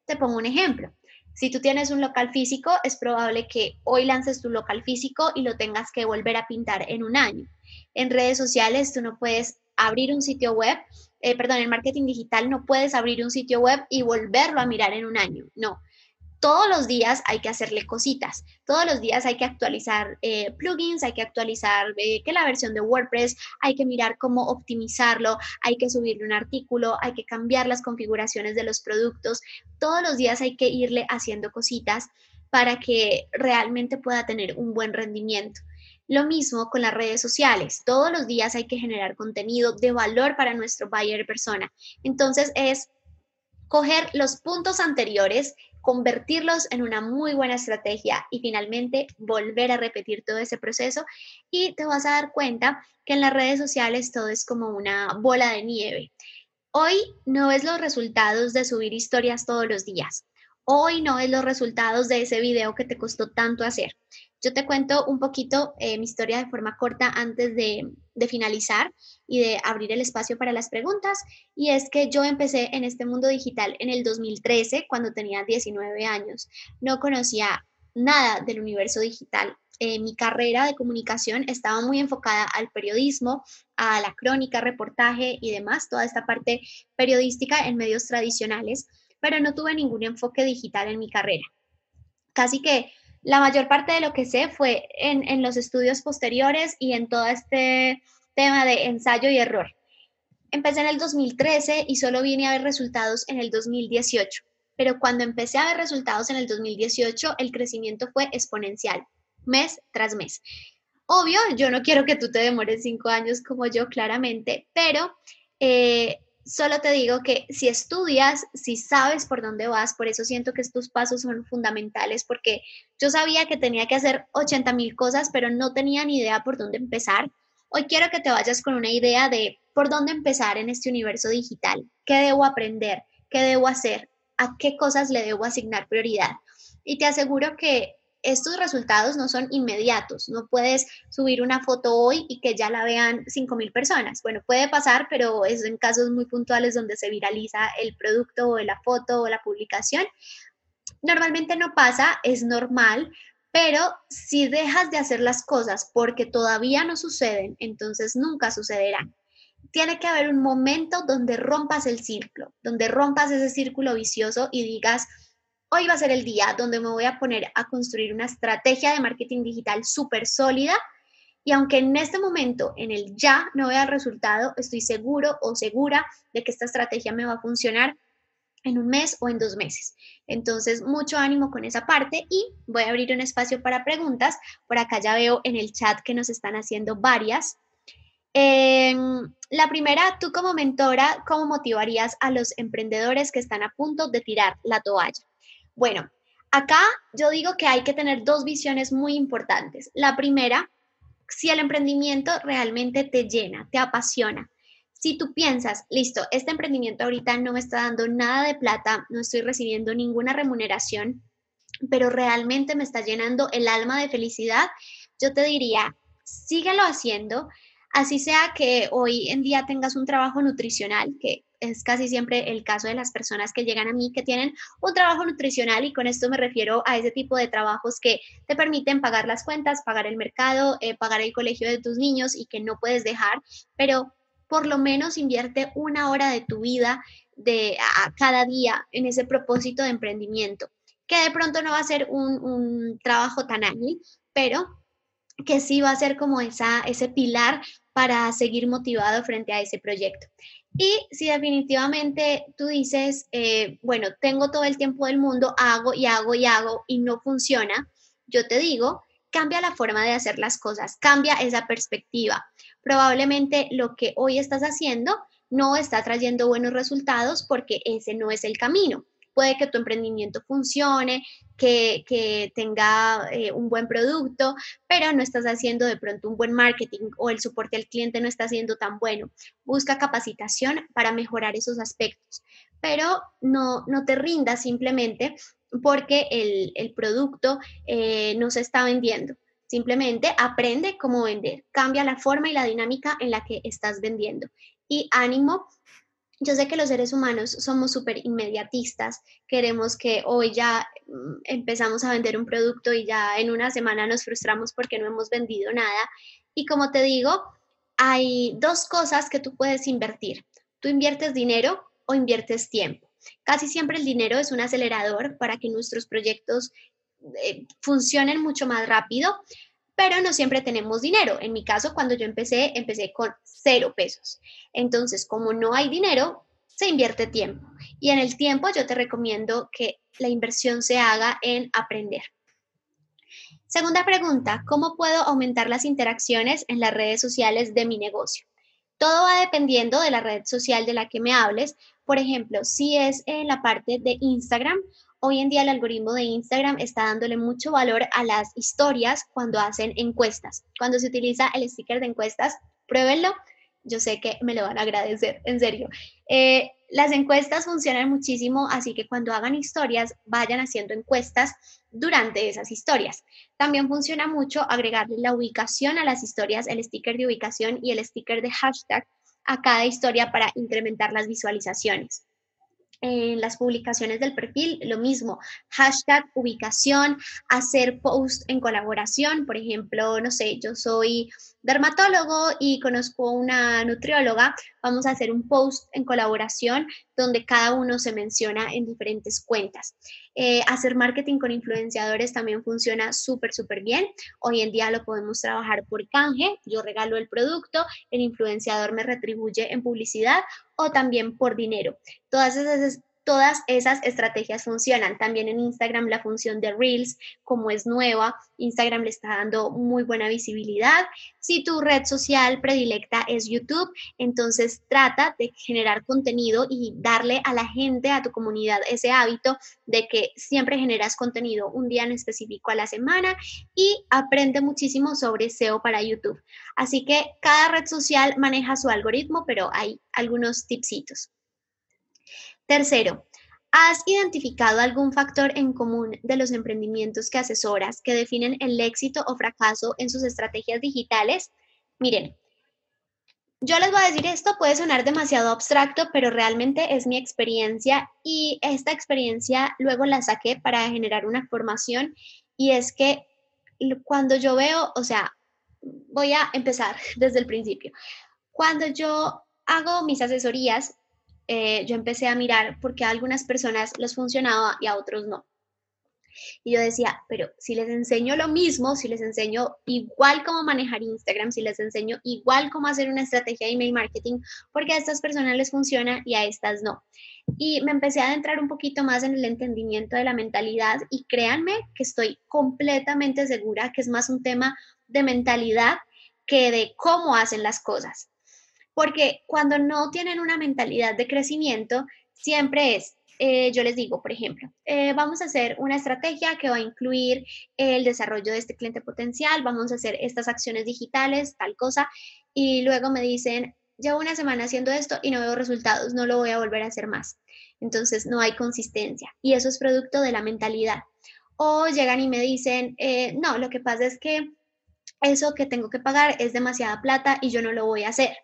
Te pongo un ejemplo. Si tú tienes un local físico, es probable que hoy lances tu local físico y lo tengas que volver a pintar en un año. En redes sociales, tú no puedes abrir un sitio web, eh, perdón, en marketing digital no puedes abrir un sitio web y volverlo a mirar en un año. No, todos los días hay que hacerle cositas, todos los días hay que actualizar eh, plugins, hay que actualizar eh, que la versión de WordPress, hay que mirar cómo optimizarlo, hay que subirle un artículo, hay que cambiar las configuraciones de los productos, todos los días hay que irle haciendo cositas para que realmente pueda tener un buen rendimiento. Lo mismo con las redes sociales. Todos los días hay que generar contenido de valor para nuestro buyer persona. Entonces es coger los puntos anteriores convertirlos en una muy buena estrategia y finalmente volver a repetir todo ese proceso y te vas a dar cuenta que en las redes sociales todo es como una bola de nieve. Hoy no ves los resultados de subir historias todos los días. Hoy no ves los resultados de ese video que te costó tanto hacer. Yo te cuento un poquito eh, mi historia de forma corta antes de, finalizar y de abrir el espacio para las preguntas. Y es que yo empecé en este mundo digital en el 2013, cuando tenía 19 años. No conocía nada del universo digital. Eh, mi carrera de comunicación estaba muy enfocada al periodismo, a la crónica, reportaje y demás, toda esta parte periodística en medios tradicionales, pero no tuve ningún enfoque digital en mi carrera. Casi que la mayor parte de lo que sé fue en, los estudios posteriores y en todo este tema de ensayo y error. Empecé en el 2013 y solo vine a ver resultados en el 2018, pero cuando empecé a ver resultados en el 2018, el crecimiento fue exponencial, mes tras mes. Obvio, yo no quiero que tú te demores cinco años como yo, claramente, pero eh, solo te digo que si estudias, si sabes por dónde vas, por eso siento que estos pasos son fundamentales, porque yo sabía que tenía que hacer 80 mil cosas, pero no tenía ni idea por dónde empezar. Hoy quiero que te vayas con una idea de por dónde empezar en este universo digital, qué debo aprender, qué debo hacer, a qué cosas le debo asignar prioridad. Y te aseguro que estos resultados no son inmediatos, no puedes subir una foto hoy y que ya la vean 5.000 personas. Bueno, puede pasar, pero es en casos muy puntuales donde se viraliza el producto o la foto o la publicación. Normalmente no pasa, es normal, pero si dejas de hacer las cosas porque todavía no suceden, entonces nunca sucederán. Tiene que haber un momento donde rompas el círculo, donde rompas ese círculo vicioso y digas, hoy va a ser el día donde me voy a poner a construir una estrategia de marketing digital súper sólida. Y aunque en este momento, en el ya, no vea resultado, estoy seguro o segura de que esta estrategia me va a funcionar en un mes o en dos meses. Entonces, mucho ánimo con esa parte y voy a abrir un espacio para preguntas. Por acá ya veo en el chat que nos están haciendo varias. Em, la primera, tú como mentora, ¿cómo motivarías a los emprendedores que están a punto de tirar la toalla? Bueno, acá yo digo que hay que tener dos visiones muy importantes. La primera, si el emprendimiento realmente te llena, te apasiona. Si tú piensas, listo, este emprendimiento ahorita no me está dando nada de plata, no estoy recibiendo ninguna remuneración, pero realmente me está llenando el alma de felicidad, yo te diría, síguelo haciendo, así sea que hoy en día tengas un trabajo nutricional, que es casi siempre el caso de las personas que llegan a mí que tienen un trabajo nutricional y con esto me refiero a ese tipo de trabajos que te permiten pagar las cuentas, pagar el mercado, eh, pagar el colegio de tus niños y que no puedes dejar, pero por lo menos invierte una hora de tu vida de a, cada día en ese propósito de emprendimiento, que de pronto no va a ser un, un trabajo tan ágil, pero que sí va a ser como esa, ese pilar para seguir motivado frente a ese proyecto. Y si definitivamente tú dices, eh, bueno, tengo todo el tiempo del mundo, hago y hago y hago y no funciona, yo te digo, cambia la forma de hacer las cosas, cambia esa perspectiva. Probablemente lo que hoy estás haciendo no está trayendo buenos resultados porque ese no es el camino puede que tu emprendimiento funcione, que, tenga eh, un buen producto, pero no estás haciendo de pronto un buen marketing o el soporte al cliente no está siendo tan bueno. Busca capacitación para mejorar esos aspectos, pero no, no te rindas simplemente porque el, producto eh, no se está vendiendo. Simplemente aprende cómo vender, cambia la forma y la dinámica en la que estás vendiendo. Y ánimo yo sé que los seres humanos somos súper inmediatistas, queremos que hoy ya mm, empezamos a vender un producto y ya en una semana nos frustramos porque no hemos vendido nada. Y como te digo, hay dos cosas que tú puedes invertir. Tú inviertes dinero o inviertes tiempo. Casi siempre el dinero es un acelerador para que nuestros proyectos eh, funcionen mucho más rápido, pero no siempre tenemos dinero. En mi caso, cuando yo empecé, empecé con cero pesos. Entonces, como no hay dinero, se invierte tiempo. Y en el tiempo yo te recomiendo que la inversión se haga en aprender. Segunda pregunta, ¿cómo puedo aumentar las interacciones en las redes sociales de mi negocio? Todo va dependiendo de la red social de la que me hables. Por ejemplo, si es en la parte de Instagram, hoy en día el algoritmo de Instagram está dándole mucho valor a las historias cuando hacen encuestas. Cuando se utiliza el sticker de encuestas, pruébenlo. Yo sé que me lo van a agradecer, en serio. Eh, las encuestas funcionan muchísimo, así que cuando hagan historias, vayan haciendo encuestas durante esas historias. También funciona mucho agregarle la ubicación a las historias, el sticker de ubicación y el sticker de hashtag a cada historia para incrementar las visualizaciones en las publicaciones del perfil, lo mismo, hashtag, ubicación, hacer post en colaboración, por ejemplo, no sé, yo soy dermatólogo y conozco una nutrióloga, vamos a hacer un post en colaboración donde cada uno se menciona en diferentes cuentas. Eh, hacer marketing con influenciadores también funciona súper, súper bien. Hoy en día lo podemos trabajar por canje, yo regalo el producto, el influenciador me retribuye en publicidad o también por dinero. Todas esas Todas esas estrategias funcionan. También en Instagram la función de Reels, como es nueva, Instagram le está dando muy buena visibilidad. Si tu red social predilecta es YouTube, entonces trata de generar contenido y darle a la gente, a tu comunidad, ese hábito de que siempre generas contenido un día en específico a la semana y aprende muchísimo sobre SEO para YouTube. Así que cada red social maneja su algoritmo, pero hay algunos tipsitos. Tercero, ¿Has identificado algún factor en común de los emprendimientos que asesoras que definen el éxito o fracaso en sus estrategias digitales? Miren, yo les voy a decir esto, puede sonar demasiado abstracto, pero realmente es mi experiencia y esta experiencia luego la saqué para generar una formación y es que cuando yo veo, o sea, voy a empezar desde el principio. Cuando yo hago mis asesorías, eh, yo empecé a mirar por qué a algunas personas les funcionaba y a otros no. Y yo decía, pero si les enseño lo mismo, si les enseño igual cómo manejar Instagram, si les enseño igual cómo hacer una estrategia de email marketing, porque a estas personas les funciona y a estas no. Y me empecé a adentrar un poquito más en el entendimiento de la mentalidad y créanme que estoy completamente segura que es más un tema de mentalidad que de cómo hacen las cosas. Porque cuando no tienen una mentalidad de crecimiento, siempre es eh, yo les digo, por ejemplo, eh, vamos a hacer una estrategia que va a incluir el desarrollo de este cliente potencial, vamos a hacer estas acciones digitales, tal cosa, y luego me dicen, llevo una semana haciendo esto y no veo resultados, no lo voy a volver a hacer más. Entonces no hay consistencia y eso es producto de la mentalidad. O llegan y me dicen, eh, no, lo que pasa es que eso que tengo que pagar es demasiada plata y yo no lo voy a hacer.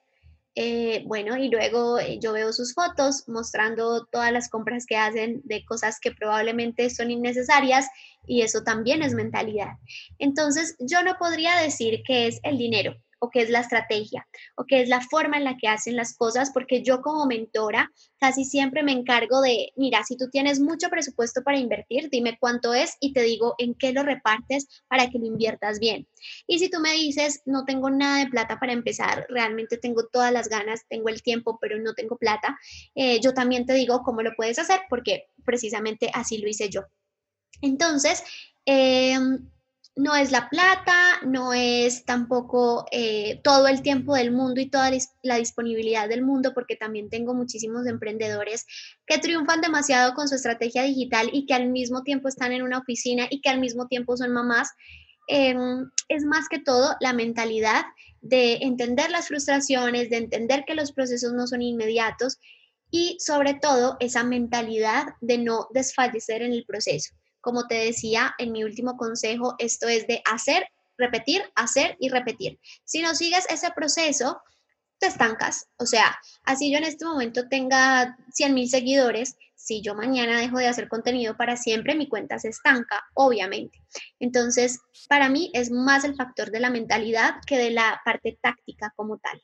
Eh, bueno, y luego eh, yo veo sus fotos mostrando todas las compras que hacen de cosas que probablemente son innecesarias y eso también es mentalidad. Entonces, yo no podría decir que es el dinero, o qué es la estrategia o qué es la forma en la que hacen las cosas, porque yo como mentora casi siempre me encargo de, mira, si tú tienes mucho presupuesto para invertir, dime cuánto es y te digo en qué lo repartes para que lo inviertas bien. Y si tú me dices, no tengo nada de plata para empezar, realmente tengo todas las ganas, tengo el tiempo, pero no tengo plata, eh, yo también te digo cómo lo puedes hacer, porque precisamente así lo hice yo. Entonces, eh, no es la plata, no es tampoco eh, todo el tiempo del mundo y toda la disponibilidad del mundo, porque también tengo muchísimos emprendedores que triunfan demasiado con su estrategia digital y que al mismo tiempo están en una oficina y que al mismo tiempo son mamás. Em, es más que todo la mentalidad de entender las frustraciones, de entender que los procesos no son inmediatos y sobre todo esa mentalidad de no desfallecer en el proceso. Como te decía en mi último consejo, esto es de hacer, repetir, hacer y repetir. Si no sigues ese proceso, te estancas. O sea, así yo en este momento tenga 100 mil seguidores, si yo mañana dejo de hacer contenido para siempre, mi cuenta se estanca, obviamente. Entonces, para mí es más el factor de la mentalidad que de la parte táctica como tal.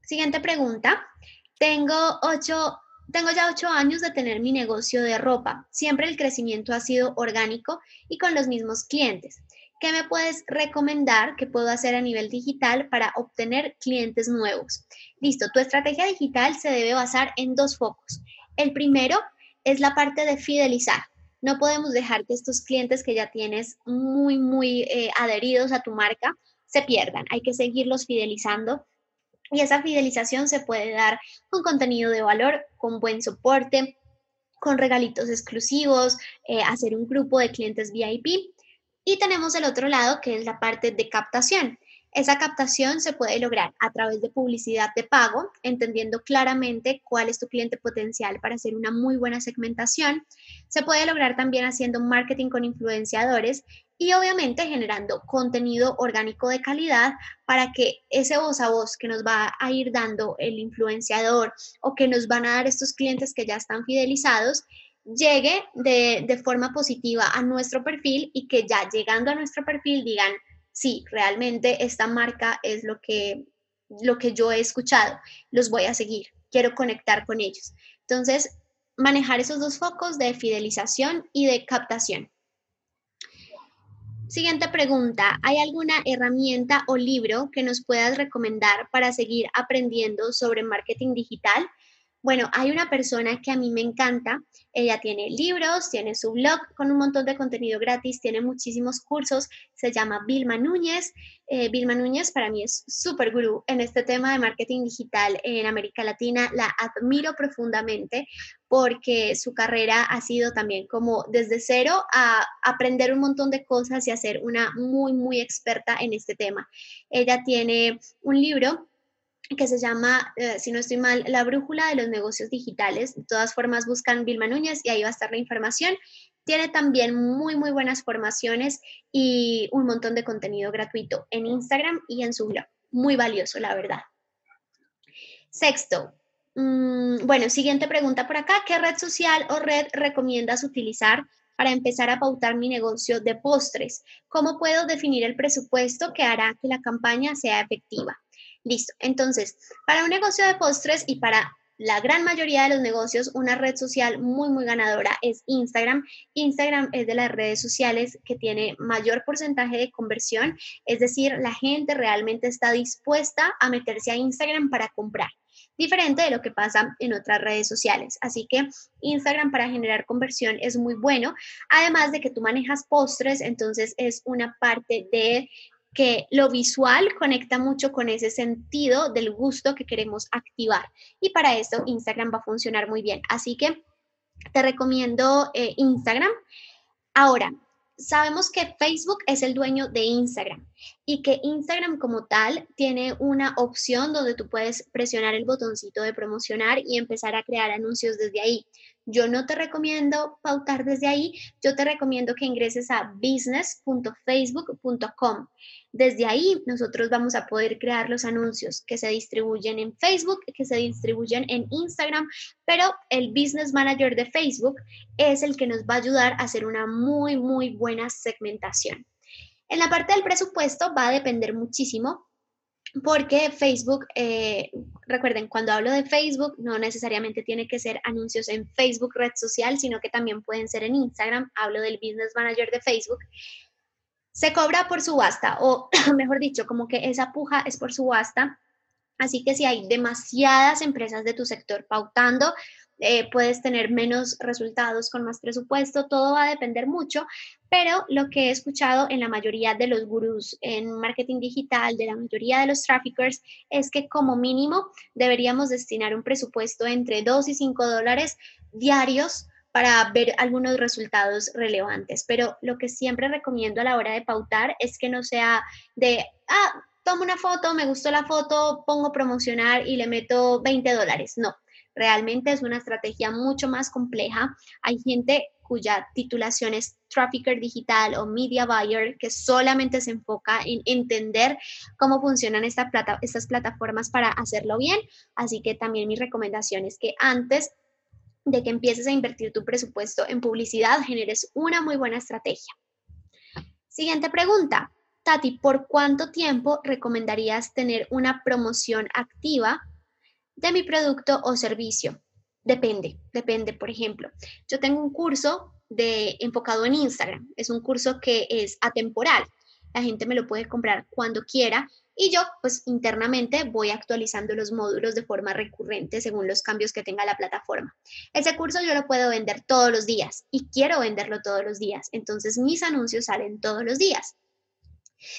Siguiente pregunta. Tengo ocho tengo ya ocho años de tener mi negocio de ropa. Siempre el crecimiento ha sido orgánico y con los mismos clientes. ¿Qué me puedes recomendar que puedo hacer a nivel digital para obtener clientes nuevos? Listo, tu estrategia digital se debe basar en dos focos. El primero es la parte de fidelizar. No podemos dejar que estos clientes que ya tienes muy, muy eh, adheridos a tu marca se pierdan. Hay que seguirlos fidelizando y esa fidelización se puede dar con contenido de valor, con buen soporte, con regalitos exclusivos, eh, hacer un grupo de clientes VIP. Y tenemos el otro lado que es la parte de captación. Esa captación se puede lograr a través de publicidad de pago, entendiendo claramente cuál es tu cliente potencial para hacer una muy buena segmentación. Se puede lograr también haciendo marketing con influenciadores y obviamente generando contenido orgánico de calidad para que ese voz a voz que nos va a ir dando el influenciador o que nos van a dar estos clientes que ya están fidelizados, llegue de, de forma positiva a nuestro perfil y que ya llegando a nuestro perfil digan, sí, realmente esta marca es lo que, lo que yo he escuchado, los voy a seguir, quiero conectar con ellos. Entonces, manejar esos dos focos de fidelización y de captación. Siguiente pregunta, ¿hay alguna herramienta o libro que nos puedas recomendar para seguir aprendiendo sobre marketing digital? Bueno, hay una persona que a mí me encanta. Ella tiene libros, tiene su blog con un montón de contenido gratis, tiene muchísimos cursos. Se llama Vilma Núñez. Eh, Vilma Núñez para mí es súper gurú en este tema de marketing digital en América Latina. La admiro profundamente porque su carrera ha sido también como desde cero a aprender un montón de cosas y a ser una muy, muy experta en este tema. Ella tiene un libro que se llama, eh, si no estoy mal, La Brújula de los Negocios Digitales. De todas formas, buscan Vilma Núñez y ahí va a estar la información. Tiene también muy, muy buenas formaciones y un montón de contenido gratuito en Instagram y en su blog. Muy valioso, la verdad. Sexto, mm, bueno, siguiente pregunta por acá. ¿Qué red social o red recomiendas utilizar para empezar a pautar mi negocio de postres? ¿Cómo puedo definir el presupuesto que hará que la campaña sea efectiva? Listo. Entonces, para un negocio de postres y para la gran mayoría de los negocios, una red social muy, muy ganadora es Instagram. Instagram es de las redes sociales que tiene mayor porcentaje de conversión, es decir, la gente realmente está dispuesta a meterse a Instagram para comprar diferente de lo que pasa en otras redes sociales. Así que Instagram para generar conversión es muy bueno, además de que tú manejas postres, entonces es una parte de que lo visual conecta mucho con ese sentido del gusto que queremos activar. Y para esto Instagram va a funcionar muy bien. Así que te recomiendo eh, Instagram. Ahora, sabemos que Facebook es el dueño de Instagram y que Instagram como tal tiene una opción donde tú puedes presionar el botoncito de promocionar y empezar a crear anuncios desde ahí. Yo no te recomiendo pautar desde ahí, yo te recomiendo que ingreses a business.facebook.com. Desde ahí nosotros vamos a poder crear los anuncios que se distribuyen en Facebook, que se distribuyen en Instagram, pero el Business Manager de Facebook es el que nos va a ayudar a hacer una muy, muy buena segmentación. En la parte del presupuesto va a depender muchísimo porque Facebook, eh, recuerden, cuando hablo de Facebook, no necesariamente tiene que ser anuncios en Facebook, red social, sino que también pueden ser en Instagram. Hablo del Business Manager de Facebook se cobra por subasta, o mejor dicho, como que esa puja es por subasta. Así que si hay demasiadas empresas de tu sector pautando, eh, puedes tener menos resultados con más presupuesto, todo va a depender mucho, pero lo que he escuchado en la mayoría de los gurús en marketing digital, de la mayoría de los traffickers, es que como mínimo deberíamos destinar un presupuesto entre 2 y 5 dólares diarios para ver algunos resultados relevantes. Pero lo que siempre recomiendo a la hora de pautar es que no sea de, ah, tomo una foto, me gustó la foto, pongo promocionar y le meto 20 dólares. No, realmente es una estrategia mucho más compleja. Hay gente cuya titulación es trafficker digital o media buyer, que solamente se enfoca en entender cómo funcionan estas plataformas para hacerlo bien. Así que también mi recomendación es que antes de que empieces a invertir tu presupuesto en publicidad, generes una muy buena estrategia. Siguiente pregunta. Tati, ¿por cuánto tiempo recomendarías tener una promoción activa de mi producto o servicio? Depende, depende. Por ejemplo, yo tengo un curso de enfocado en Instagram. Es un curso que es atemporal. La gente me lo puede comprar cuando quiera y yo pues internamente voy actualizando los módulos de forma recurrente según los cambios que tenga la plataforma. Ese curso yo lo puedo vender todos los días y quiero venderlo todos los días, entonces mis anuncios salen todos los días.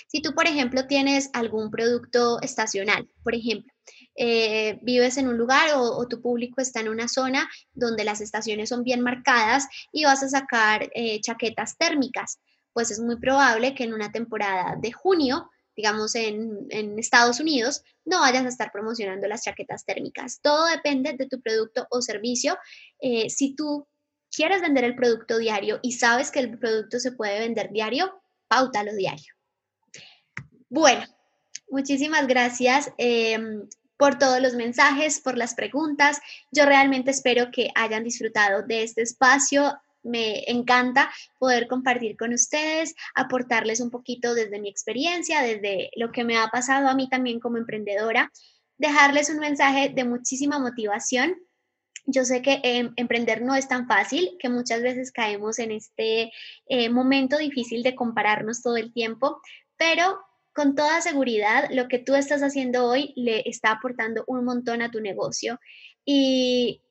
Si tú, por ejemplo, tienes algún producto estacional, por ejemplo, eh, vives en un lugar o, tu público está en una zona donde las estaciones son bien marcadas y vas a sacar eh, chaquetas térmicas, pues es muy probable que en una temporada de junio digamos, en, Estados Unidos, no vayas a estar promocionando las chaquetas térmicas. Todo depende de tu producto o servicio. Eh, si tú quieres vender el producto diario y sabes que el producto se puede vender diario, pautalo diario. Bueno, muchísimas gracias. Em, por todos los mensajes, por las preguntas. Yo realmente espero que hayan disfrutado de este espacio me encanta poder compartir con ustedes, aportarles un poquito desde mi experiencia, desde lo que me ha pasado a mí también como emprendedora, dejarles un mensaje de muchísima motivación. Yo sé que em, emprender no es tan fácil, que muchas veces caemos en este eh, momento difícil de compararnos todo el tiempo, pero con toda seguridad lo que tú estás haciendo hoy le está aportando un montón a tu negocio. Y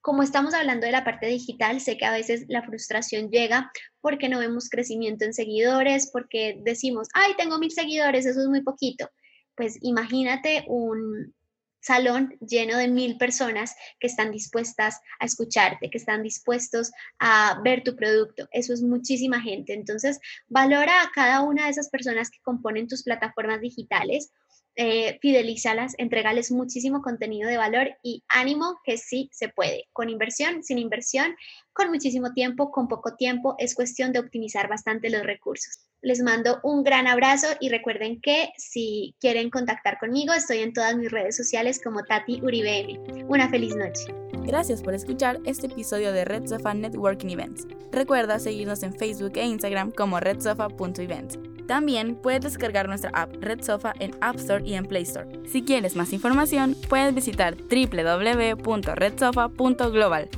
como estamos hablando de la parte digital, sé que a veces la frustración llega porque no vemos crecimiento en seguidores, porque decimos, ay, tengo mil seguidores, eso es muy poquito. Pues imagínate un salón lleno de mil personas que están dispuestas a escucharte, que están dispuestos a ver tu producto. Eso es muchísima gente. Entonces, valora a cada una de esas personas que componen tus plataformas digitales eh, fidelízalas, entregales muchísimo contenido de valor y ánimo que sí se puede, con inversión, sin inversión, con muchísimo tiempo, con poco tiempo, es cuestión de optimizar bastante los recursos. Les mando un gran abrazo y recuerden que si quieren contactar conmigo, estoy en todas mis redes sociales como Tati Uribe Una feliz noche. Gracias por escuchar este episodio de Red Sofa Networking Events. Recuerda seguirnos en Facebook e Instagram como redsofa.events. También puedes descargar nuestra app Red Sofa en App Store y en Play Store. Si quieres más información, puedes visitar www.redsofa.global.